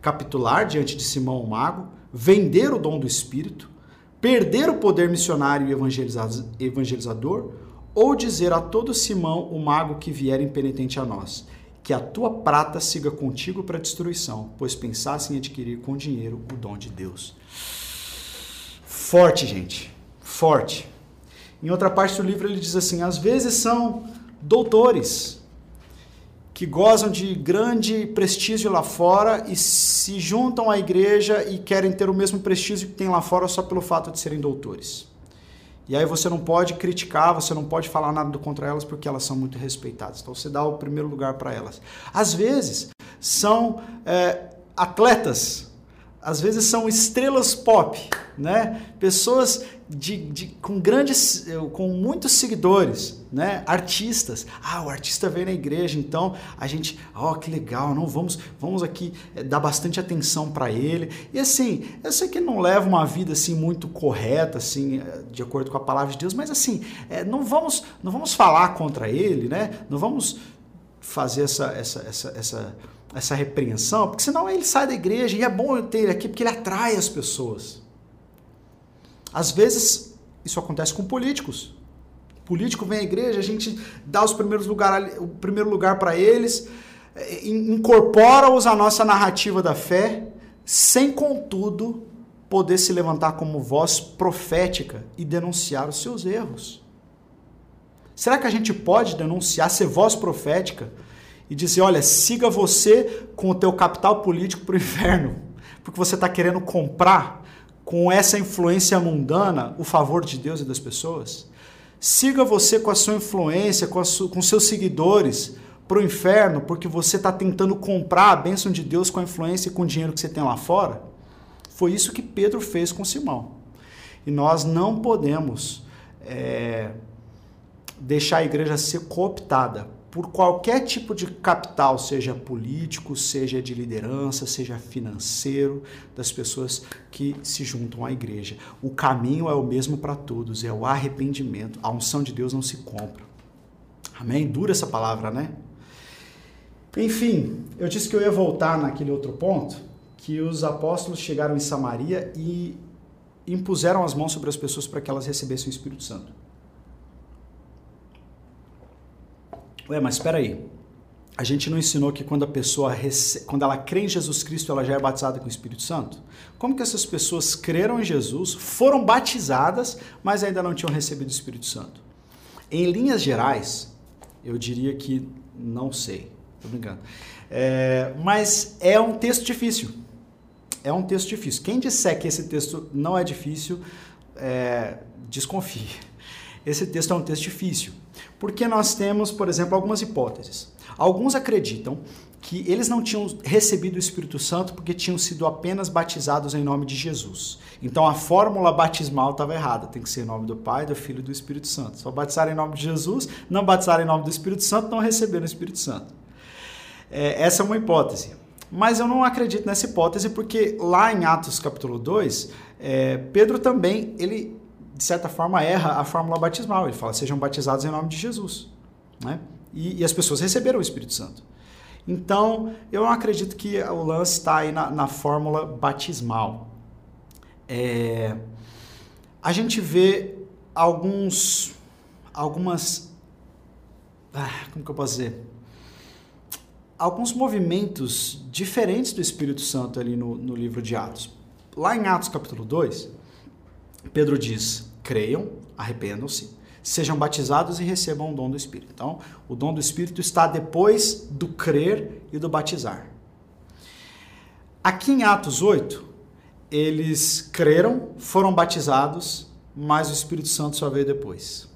Capitular diante de Simão o Mago, vender o dom do Espírito, perder o poder missionário e evangelizador, ou dizer a todo Simão o Mago que vier impenitente a nós, que a tua prata siga contigo para destruição, pois pensasse em adquirir com dinheiro o dom de Deus. Forte, gente, forte. Em outra parte do livro ele diz assim: às vezes são doutores, que gozam de grande prestígio lá fora e se juntam à igreja e querem ter o mesmo prestígio que tem lá fora só pelo fato de serem doutores. E aí você não pode criticar, você não pode falar nada contra elas porque elas são muito respeitadas. Então você dá o primeiro lugar para elas. Às vezes são é, atletas, às vezes são estrelas pop, né? Pessoas de, de, com grandes, com muitos seguidores, né? Artistas. Ah, o artista veio na igreja, então a gente, ó, oh, que legal, não vamos, vamos aqui é, dar bastante atenção para ele. E assim, eu sei que não leva uma vida assim muito correta, assim, eh, de acordo com a palavra de Deus, mas assim, não vamos, não vamos falar contra ele, né? Não vamos fazer essa, essa, essa, essa essa repreensão, porque senão ele sai da igreja e é bom eu ter ele aqui porque ele atrai as pessoas. Às vezes, isso acontece com políticos. Político vem à igreja, a gente dá os primeiros lugar, o primeiro lugar para eles, é, incorpora-os à nossa narrativa da fé, sem contudo poder se levantar como voz profética e denunciar os seus erros. Será que a gente pode denunciar, ser voz profética e dizer, olha, siga você com o teu capital político para o inferno, porque você está querendo comprar com essa influência mundana o favor de Deus e das pessoas? Siga você com a sua influência, com, su com seus seguidores para o inferno, porque você está tentando comprar a bênção de Deus com a influência e com o dinheiro que você tem lá fora? Foi isso que Pedro fez com Simão. E nós não podemos é, deixar a igreja ser cooptada por qualquer tipo de capital, seja político, seja de liderança, seja financeiro, das pessoas que se juntam à igreja. O caminho é o mesmo para todos, é o arrependimento. A unção de Deus não se compra. Amém? Dura essa palavra, né? Enfim, eu disse que eu ia voltar naquele outro ponto, que os apóstolos chegaram em Samaria e impuseram as mãos sobre as pessoas para que elas recebessem o Espírito Santo. Ué, mas espera aí. A gente não ensinou que quando a pessoa rece... quando ela crê em Jesus Cristo, ela já é batizada com o Espírito Santo? Como que essas pessoas creram em Jesus, foram batizadas, mas ainda não tinham recebido o Espírito Santo? Em linhas gerais, eu diria que não sei. Tô brincando. É... mas é um texto difícil. É um texto difícil. Quem disser que esse texto não é difícil, é... desconfie. Esse texto é um texto difícil. Porque nós temos, por exemplo, algumas hipóteses. Alguns acreditam que eles não tinham recebido o Espírito Santo porque tinham sido apenas batizados em nome de Jesus. Então a fórmula batismal estava errada. Tem que ser em nome do Pai, do Filho e do Espírito Santo. Só batizar em nome de Jesus, não batizar em nome do Espírito Santo, não receber o Espírito Santo. É, essa é uma hipótese. Mas eu não acredito nessa hipótese porque lá em Atos capítulo 2, é, Pedro também ele de certa forma, erra a fórmula batismal. Ele fala, sejam batizados em nome de Jesus. Né? E, e as pessoas receberam o Espírito Santo. Então, eu não acredito que o lance está aí na, na fórmula batismal. É, a gente vê alguns, algumas, ah, como que eu posso dizer? Alguns movimentos diferentes do Espírito Santo ali no, no livro de Atos. Lá em Atos capítulo 2, Pedro diz: creiam, arrependam-se, sejam batizados e recebam o dom do Espírito. Então, o dom do Espírito está depois do crer e do batizar. Aqui em Atos 8, eles creram, foram batizados, mas o Espírito Santo só veio depois.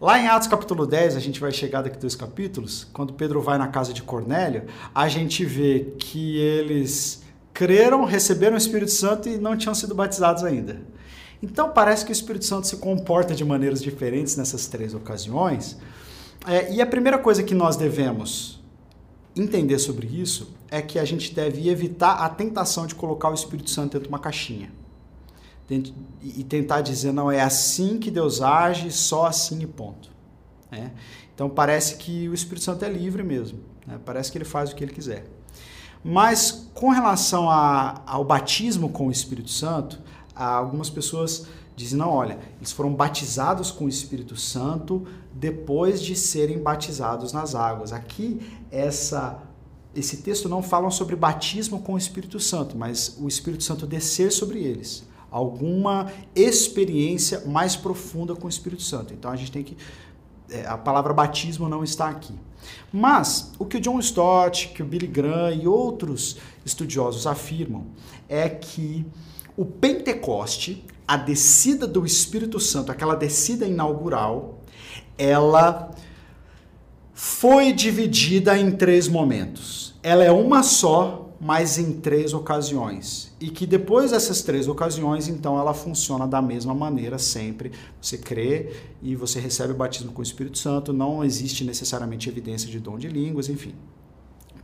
Lá em Atos capítulo 10, a gente vai chegar daqui dois capítulos, quando Pedro vai na casa de Cornélio, a gente vê que eles creram, receberam o Espírito Santo e não tinham sido batizados ainda. Então parece que o Espírito Santo se comporta de maneiras diferentes nessas três ocasiões. É, e a primeira coisa que nós devemos entender sobre isso é que a gente deve evitar a tentação de colocar o Espírito Santo dentro de uma caixinha. E tentar dizer, não, é assim que Deus age, só assim e ponto. É? Então parece que o Espírito Santo é livre mesmo. Né? Parece que ele faz o que ele quiser. Mas com relação a, ao batismo com o Espírito Santo, algumas pessoas dizem, não, olha, eles foram batizados com o Espírito Santo depois de serem batizados nas águas. Aqui, essa, esse texto não fala sobre batismo com o Espírito Santo, mas o Espírito Santo descer sobre eles. Alguma experiência mais profunda com o Espírito Santo. Então a gente tem que. É, a palavra batismo não está aqui. Mas o que o John Stott, que o Billy Graham e outros estudiosos afirmam é que o Pentecoste, a descida do Espírito Santo, aquela descida inaugural, ela foi dividida em três momentos. Ela é uma só, mas em três ocasiões. E que depois dessas três ocasiões, então, ela funciona da mesma maneira sempre. Você crê e você recebe o batismo com o Espírito Santo, não existe necessariamente evidência de dom de línguas, enfim.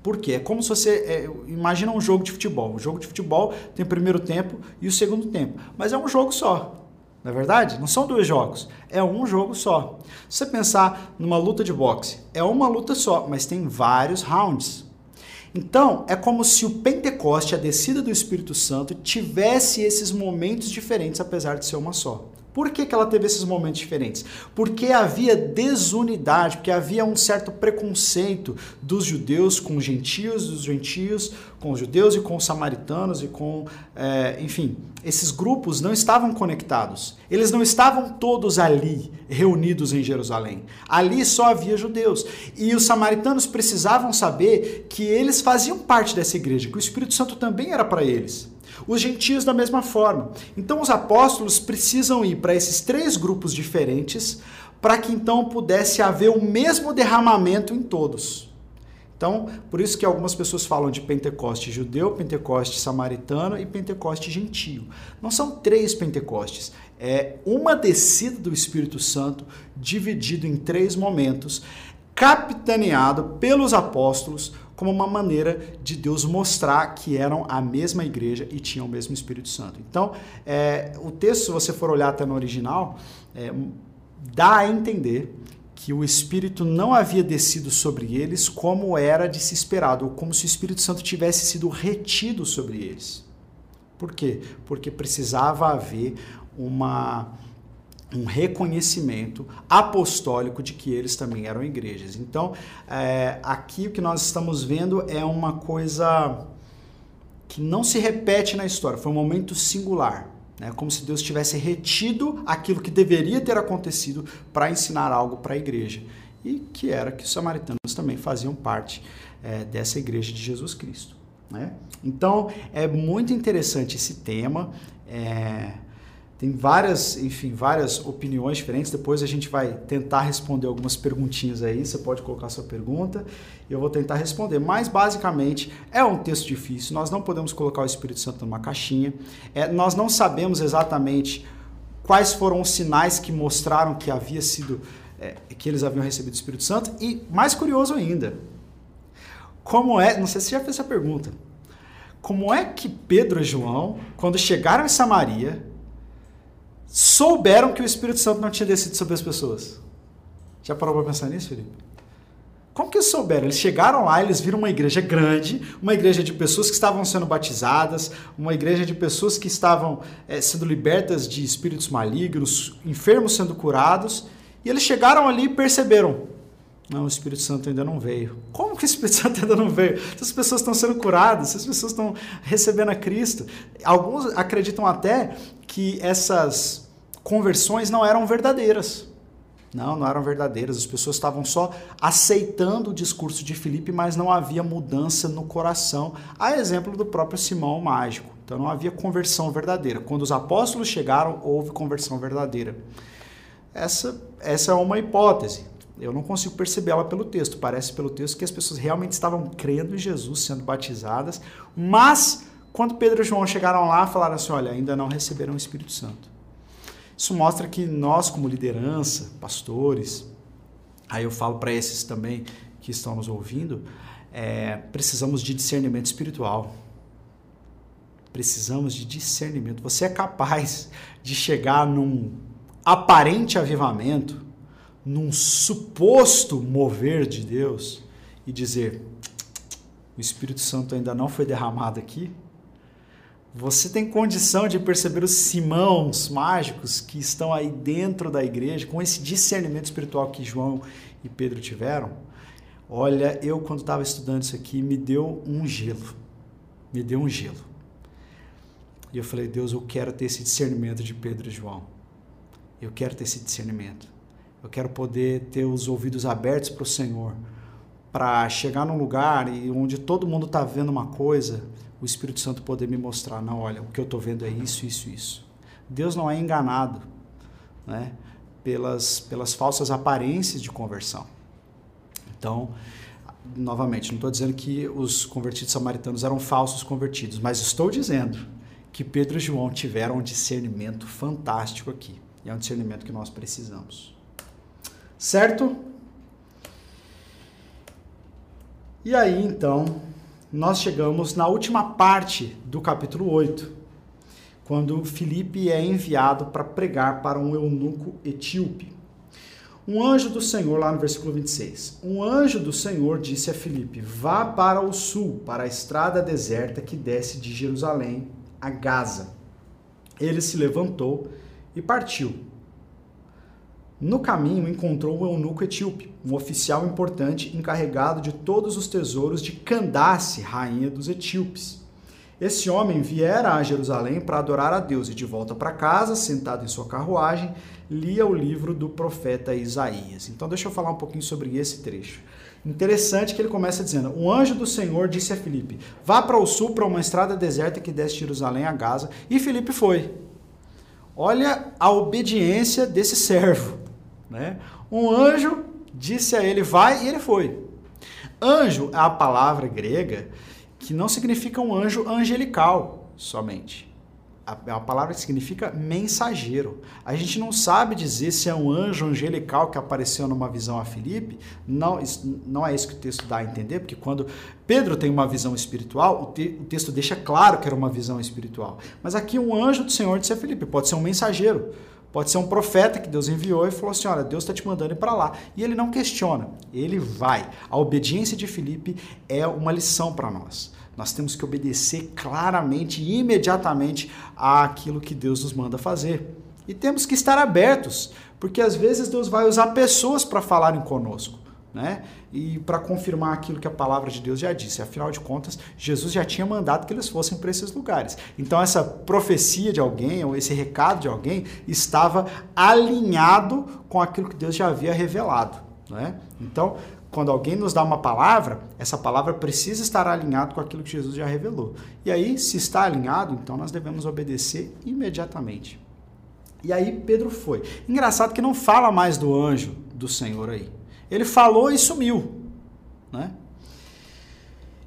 Por quê? É como se você. É, imagina um jogo de futebol. O jogo de futebol tem o primeiro tempo e o segundo tempo. Mas é um jogo só. Não é verdade? Não são dois jogos. É um jogo só. Se você pensar numa luta de boxe, é uma luta só, mas tem vários rounds. Então, é como se o Pentecoste, a descida do Espírito Santo, tivesse esses momentos diferentes, apesar de ser uma só. Por que, que ela teve esses momentos diferentes? Porque havia desunidade, porque havia um certo preconceito dos judeus com os gentios, dos gentios com os judeus e com os samaritanos e com, é, enfim, esses grupos não estavam conectados. Eles não estavam todos ali, reunidos em Jerusalém. Ali só havia judeus. E os samaritanos precisavam saber que eles faziam parte dessa igreja, que o Espírito Santo também era para eles. Os gentios da mesma forma. Então os apóstolos precisam ir para esses três grupos diferentes para que então pudesse haver o mesmo derramamento em todos. Então, por isso que algumas pessoas falam de Pentecoste judeu, Pentecoste samaritano e Pentecoste gentio. Não são três Pentecostes, é uma descida do Espírito Santo dividido em três momentos, capitaneado pelos apóstolos como uma maneira de Deus mostrar que eram a mesma igreja e tinham o mesmo Espírito Santo. Então, é, o texto, se você for olhar até no original, é, dá a entender que o Espírito não havia descido sobre eles como era de se esperado, ou como se o Espírito Santo tivesse sido retido sobre eles. Por quê? Porque precisava haver uma um reconhecimento apostólico de que eles também eram igrejas. Então, é, aqui o que nós estamos vendo é uma coisa que não se repete na história, foi um momento singular. Né? Como se Deus tivesse retido aquilo que deveria ter acontecido para ensinar algo para a igreja. E que era que os samaritanos também faziam parte é, dessa igreja de Jesus Cristo. Né? Então, é muito interessante esse tema. É, tem várias, enfim, várias opiniões diferentes. Depois a gente vai tentar responder algumas perguntinhas aí. Você pode colocar sua pergunta e eu vou tentar responder. Mas basicamente é um texto difícil. Nós não podemos colocar o Espírito Santo numa caixinha. É, nós não sabemos exatamente quais foram os sinais que mostraram que havia sido é, que eles haviam recebido o Espírito Santo. E mais curioso ainda, como é? Não sei se você já fez essa pergunta. Como é que Pedro e João, quando chegaram em Samaria, souberam que o Espírito Santo não tinha descido sobre as pessoas. Já parou para pensar nisso, Felipe? Como que eles souberam? Eles chegaram lá, eles viram uma igreja grande, uma igreja de pessoas que estavam sendo batizadas, uma igreja de pessoas que estavam é, sendo libertas de espíritos malignos, enfermos sendo curados, e eles chegaram ali e perceberam: não, o Espírito Santo ainda não veio. Como que o Espírito Santo ainda não veio? Essas pessoas estão sendo curadas, essas pessoas estão recebendo a Cristo. Alguns acreditam até que essas conversões não eram verdadeiras. Não, não eram verdadeiras. As pessoas estavam só aceitando o discurso de Filipe, mas não havia mudança no coração. A exemplo do próprio Simão Mágico. Então não havia conversão verdadeira. Quando os apóstolos chegaram, houve conversão verdadeira. Essa, essa é uma hipótese. Eu não consigo percebê-la pelo texto. Parece pelo texto que as pessoas realmente estavam crendo em Jesus, sendo batizadas, mas quando Pedro e João chegaram lá, falaram assim: olha, ainda não receberam o Espírito Santo. Isso mostra que nós, como liderança, pastores, aí eu falo para esses também que estão nos ouvindo, é, precisamos de discernimento espiritual. Precisamos de discernimento. Você é capaz de chegar num aparente avivamento num suposto mover de Deus e dizer: o Espírito Santo ainda não foi derramado aqui? Você tem condição de perceber os simãos mágicos que estão aí dentro da igreja, com esse discernimento espiritual que João e Pedro tiveram? Olha, eu quando estava estudando isso aqui, me deu um gelo. Me deu um gelo. E eu falei, Deus, eu quero ter esse discernimento de Pedro e João. Eu quero ter esse discernimento. Eu quero poder ter os ouvidos abertos para o Senhor, para chegar num lugar e onde todo mundo está vendo uma coisa, o Espírito Santo poder me mostrar, não, olha, o que eu estou vendo é isso, isso, isso. Deus não é enganado, né? Pelas, pelas falsas aparências de conversão. Então, novamente, não estou dizendo que os convertidos samaritanos eram falsos convertidos, mas estou dizendo que Pedro e João tiveram um discernimento fantástico aqui. E é um discernimento que nós precisamos. Certo? E aí, então, nós chegamos na última parte do capítulo 8, quando Filipe é enviado para pregar para um eunuco etíope. Um anjo do Senhor, lá no versículo 26, um anjo do Senhor disse a Filipe: Vá para o sul, para a estrada deserta que desce de Jerusalém a Gaza. Ele se levantou e partiu. No caminho encontrou o eunuco etíope, um oficial importante encarregado de todos os tesouros de Candace, rainha dos etíopes. Esse homem viera a Jerusalém para adorar a Deus e de volta para casa, sentado em sua carruagem, lia o livro do profeta Isaías. Então deixa eu falar um pouquinho sobre esse trecho. Interessante que ele começa dizendo: O anjo do Senhor disse a Filipe: Vá para o sul para uma estrada deserta que desce de Jerusalém a Gaza. E Filipe foi. Olha a obediência desse servo. Né? Um anjo disse a ele: Vai, e ele foi. Anjo é a palavra grega que não significa um anjo angelical somente é uma palavra que significa mensageiro. A gente não sabe dizer se é um anjo angelical que apareceu numa visão a Filipe. Não, não é isso que o texto dá a entender, porque quando Pedro tem uma visão espiritual, o, te, o texto deixa claro que era uma visão espiritual. Mas aqui um anjo do Senhor disse a Filipe, pode ser um mensageiro. Pode ser um profeta que Deus enviou e falou assim: olha, Deus está te mandando ir para lá. E ele não questiona, ele vai. A obediência de Filipe é uma lição para nós. Nós temos que obedecer claramente e imediatamente àquilo que Deus nos manda fazer. E temos que estar abertos, porque às vezes Deus vai usar pessoas para falarem conosco. Né? E para confirmar aquilo que a palavra de Deus já disse. Afinal de contas, Jesus já tinha mandado que eles fossem para esses lugares. Então, essa profecia de alguém, ou esse recado de alguém, estava alinhado com aquilo que Deus já havia revelado. Né? Então, quando alguém nos dá uma palavra, essa palavra precisa estar alinhado com aquilo que Jesus já revelou. E aí, se está alinhado, então nós devemos obedecer imediatamente. E aí Pedro foi. Engraçado que não fala mais do anjo do Senhor aí. Ele falou e sumiu, né?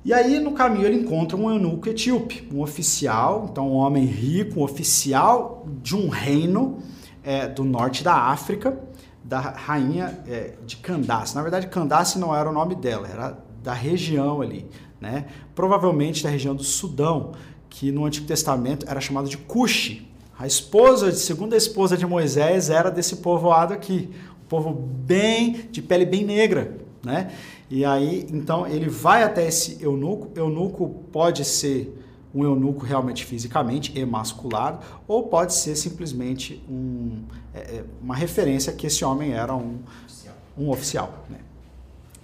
E aí no caminho ele encontra um eunuco etíope, um oficial, então um homem rico, um oficial de um reino é, do norte da África, da rainha é, de Candace. Na verdade, Candace não era o nome dela, era da região ali, né? Provavelmente da região do Sudão, que no Antigo Testamento era chamado de Cuxi. A esposa, a segunda esposa de Moisés, era desse povoado aqui, povo bem de pele bem negra, né? E aí, então, ele vai até esse eunuco. Eunuco pode ser um eunuco realmente fisicamente emasculado, ou pode ser simplesmente um, é, é, uma referência que esse homem era um oficial. Um oficial né?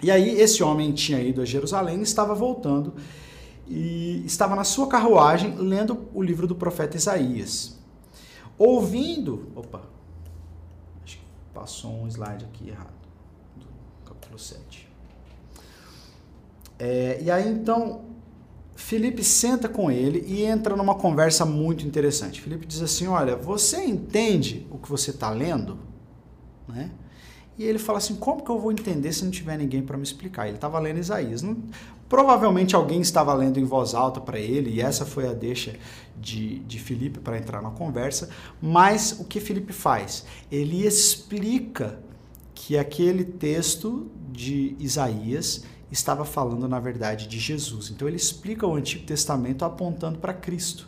E aí esse homem tinha ido a Jerusalém, estava voltando e estava na sua carruagem lendo o livro do profeta Isaías. Ouvindo, opa, passou um slide aqui errado, do capítulo 7. É, e aí então Felipe senta com ele e entra numa conversa muito interessante. Felipe diz assim: Olha, você entende o que você está lendo? Né? E ele fala assim: Como que eu vou entender se não tiver ninguém para me explicar? Ele estava lendo Isaías. Não... Provavelmente alguém estava lendo em voz alta para ele, e essa foi a deixa de, de Felipe para entrar na conversa. Mas o que Felipe faz? Ele explica que aquele texto de Isaías estava falando, na verdade, de Jesus. Então ele explica o Antigo Testamento apontando para Cristo.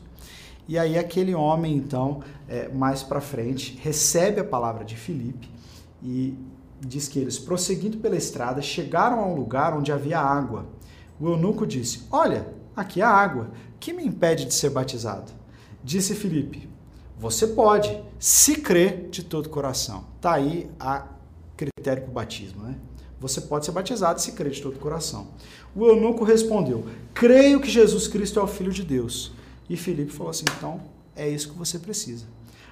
E aí aquele homem, então, é, mais para frente, recebe a palavra de Filipe e diz que eles, prosseguindo pela estrada, chegaram a um lugar onde havia água. O eunuco disse: Olha, aqui há água. Que me impede de ser batizado? Disse Filipe: Você pode, se crer de todo o coração. Está aí a critério para o batismo, né? Você pode ser batizado se crer de todo o coração. O eunuco respondeu: Creio que Jesus Cristo é o Filho de Deus. E Filipe falou assim: Então é isso que você precisa.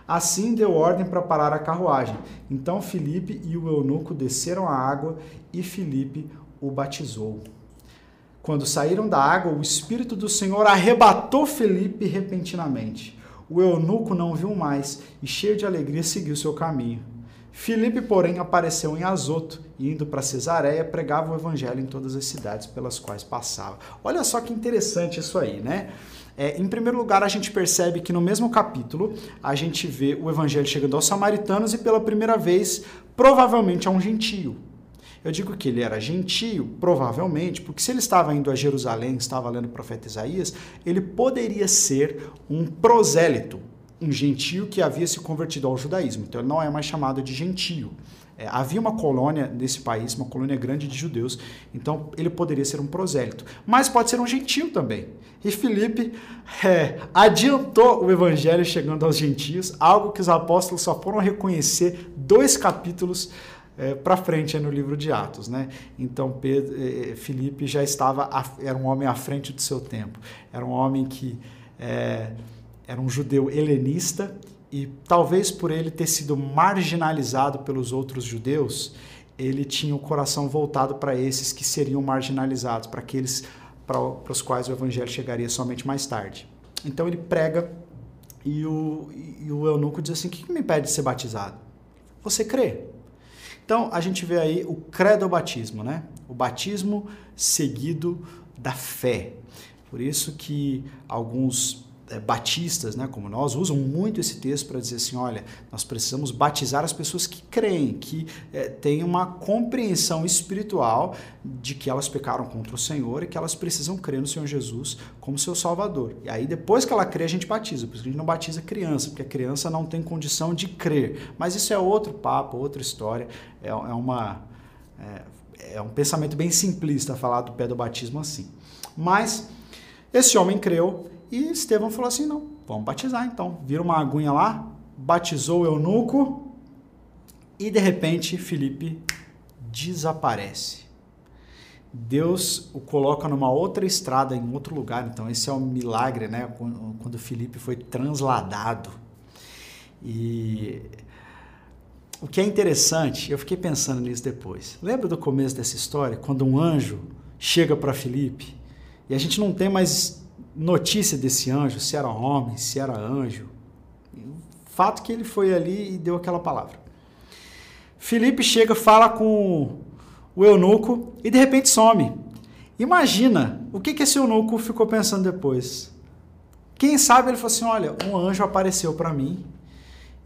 Assim deu ordem para parar a carruagem. Então Filipe e o eunuco desceram a água e Filipe o batizou. Quando saíram da água, o Espírito do Senhor arrebatou Filipe repentinamente. O eunuco não viu mais e, cheio de alegria, seguiu seu caminho. Filipe, porém, apareceu em Azoto e, indo para Cesareia, pregava o evangelho em todas as cidades pelas quais passava. Olha só que interessante isso aí, né? É, em primeiro lugar, a gente percebe que no mesmo capítulo a gente vê o evangelho chegando aos samaritanos e pela primeira vez, provavelmente a um gentio. Eu digo que ele era gentio, provavelmente, porque se ele estava indo a Jerusalém, estava lendo o profeta Isaías, ele poderia ser um prosélito, um gentio que havia se convertido ao judaísmo, então ele não é mais chamado de gentio. É, havia uma colônia nesse país, uma colônia grande de judeus, então ele poderia ser um prosélito, mas pode ser um gentio também. E Filipe é, adiantou o evangelho chegando aos gentios, algo que os apóstolos só foram reconhecer dois capítulos é, para frente no livro de Atos, né? Então Pedro, é, Filipe já estava, era um homem à frente do seu tempo, era um homem que é, era um judeu helenista e talvez por ele ter sido marginalizado pelos outros judeus, ele tinha o coração voltado para esses que seriam marginalizados, para aqueles para, os quais o evangelho chegaria somente mais tarde. Então ele prega e o, e o eunuco diz assim: O que, me impede de ser batizado? Você crê. Então a gente vê aí o credo-batismo, né? O batismo seguido da fé. Por isso que alguns batistas, né, como nós, usam muito esse texto para dizer assim: olha, nós precisamos batizar as pessoas que creem, que é, têm uma compreensão espiritual de que elas pecaram contra o Senhor e que elas precisam crer no Senhor Jesus como seu Salvador. E aí, depois que ela crê, a gente batiza. Por isso que a gente não batiza criança, porque a criança não tem condição de crer. Mas isso é outro papo, outra história, é, é uma. É, é um pensamento bem simplista falar do pé do batismo assim. Mas esse homem creu e Estevão falou assim: não, vamos batizar então. Vira uma aguinha lá, batizou o eunuco e de repente Felipe desaparece. Deus o coloca numa outra estrada, em outro lugar. Então, esse é um milagre, né? Quando Felipe foi transladado. E o que é interessante, eu fiquei pensando nisso depois. Lembra do começo dessa história? Quando um anjo chega para Felipe e a gente não tem mais notícia desse anjo, se era homem, se era anjo. O fato que ele foi ali e deu aquela palavra. Felipe chega, fala com o eunuco e de repente some. Imagina o que, que esse eunuco ficou pensando depois. Quem sabe ele falou assim: olha, um anjo apareceu para mim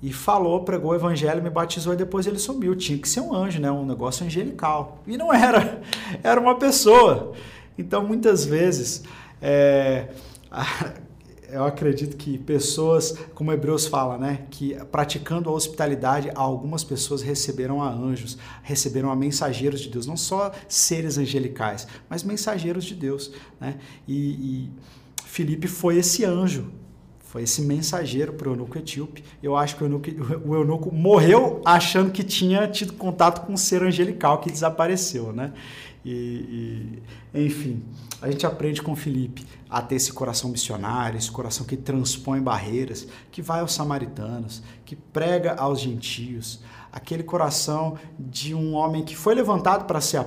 e falou, pregou o evangelho, me batizou e depois ele sumiu. Tinha que ser um anjo, né? Um negócio angelical. E não era, era uma pessoa. Então muitas vezes é, eu acredito que pessoas, como Hebreus fala, né, que praticando a hospitalidade, algumas pessoas receberam a anjos, receberam a mensageiros de Deus, não só seres angelicais, mas mensageiros de Deus, né? E, e Felipe foi esse anjo, foi esse mensageiro para o eunuco etíope. Eu acho que o eunuco, o eunuco morreu achando que tinha tido contato com um ser angelical que desapareceu, né? E, e, enfim, a gente aprende com Felipe a ter esse coração missionário, esse coração que transpõe barreiras, que vai aos samaritanos, que prega aos gentios, aquele coração de um homem que foi levantado para ser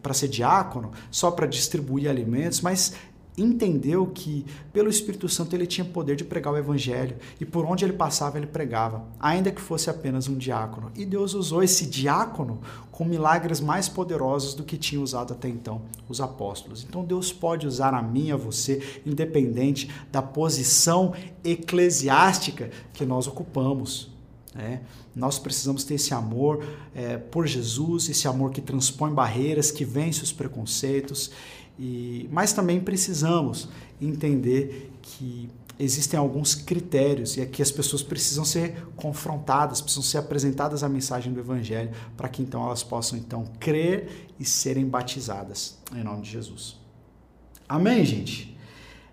para ser diácono, só para distribuir alimentos, mas entendeu que pelo Espírito Santo ele tinha poder de pregar o evangelho e por onde ele passava ele pregava, ainda que fosse apenas um diácono. E Deus usou esse diácono com milagres mais poderosos do que tinha usado até então os apóstolos. Então Deus pode usar a mim, a você, independente da posição eclesiástica que nós ocupamos. É, nós precisamos ter esse amor é, por Jesus, esse amor que transpõe barreiras, que vence os preconceitos e, mas também precisamos entender que existem alguns critérios e é que as pessoas precisam ser confrontadas, precisam ser apresentadas a mensagem do Evangelho para que então elas possam então crer e serem batizadas em nome de Jesus. Amém, gente?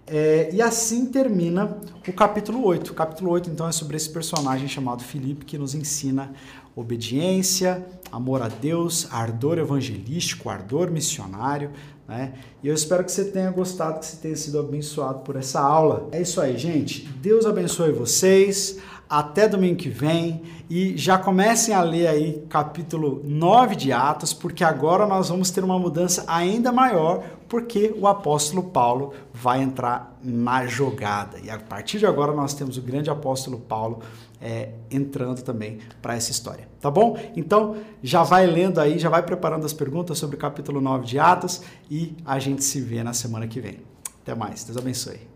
É, e assim termina o capítulo 8. O capítulo 8, então, é sobre esse personagem chamado Filipe que nos ensina obediência, amor a Deus, ardor evangelístico, ardor missionário, né? E eu espero que você tenha gostado, que você tenha sido abençoado por essa aula. É isso aí, gente. Deus abençoe vocês. Até domingo que vem. E já comecem a ler aí capítulo 9 de Atos, porque agora nós vamos ter uma mudança ainda maior, porque o apóstolo Paulo vai entrar na jogada. E a partir de agora nós temos o grande apóstolo Paulo é, entrando também para essa história. Tá bom? Então já vai lendo aí, já vai preparando as perguntas sobre o capítulo 9 de Atos e a gente se vê na semana que vem. Até mais. Deus abençoe.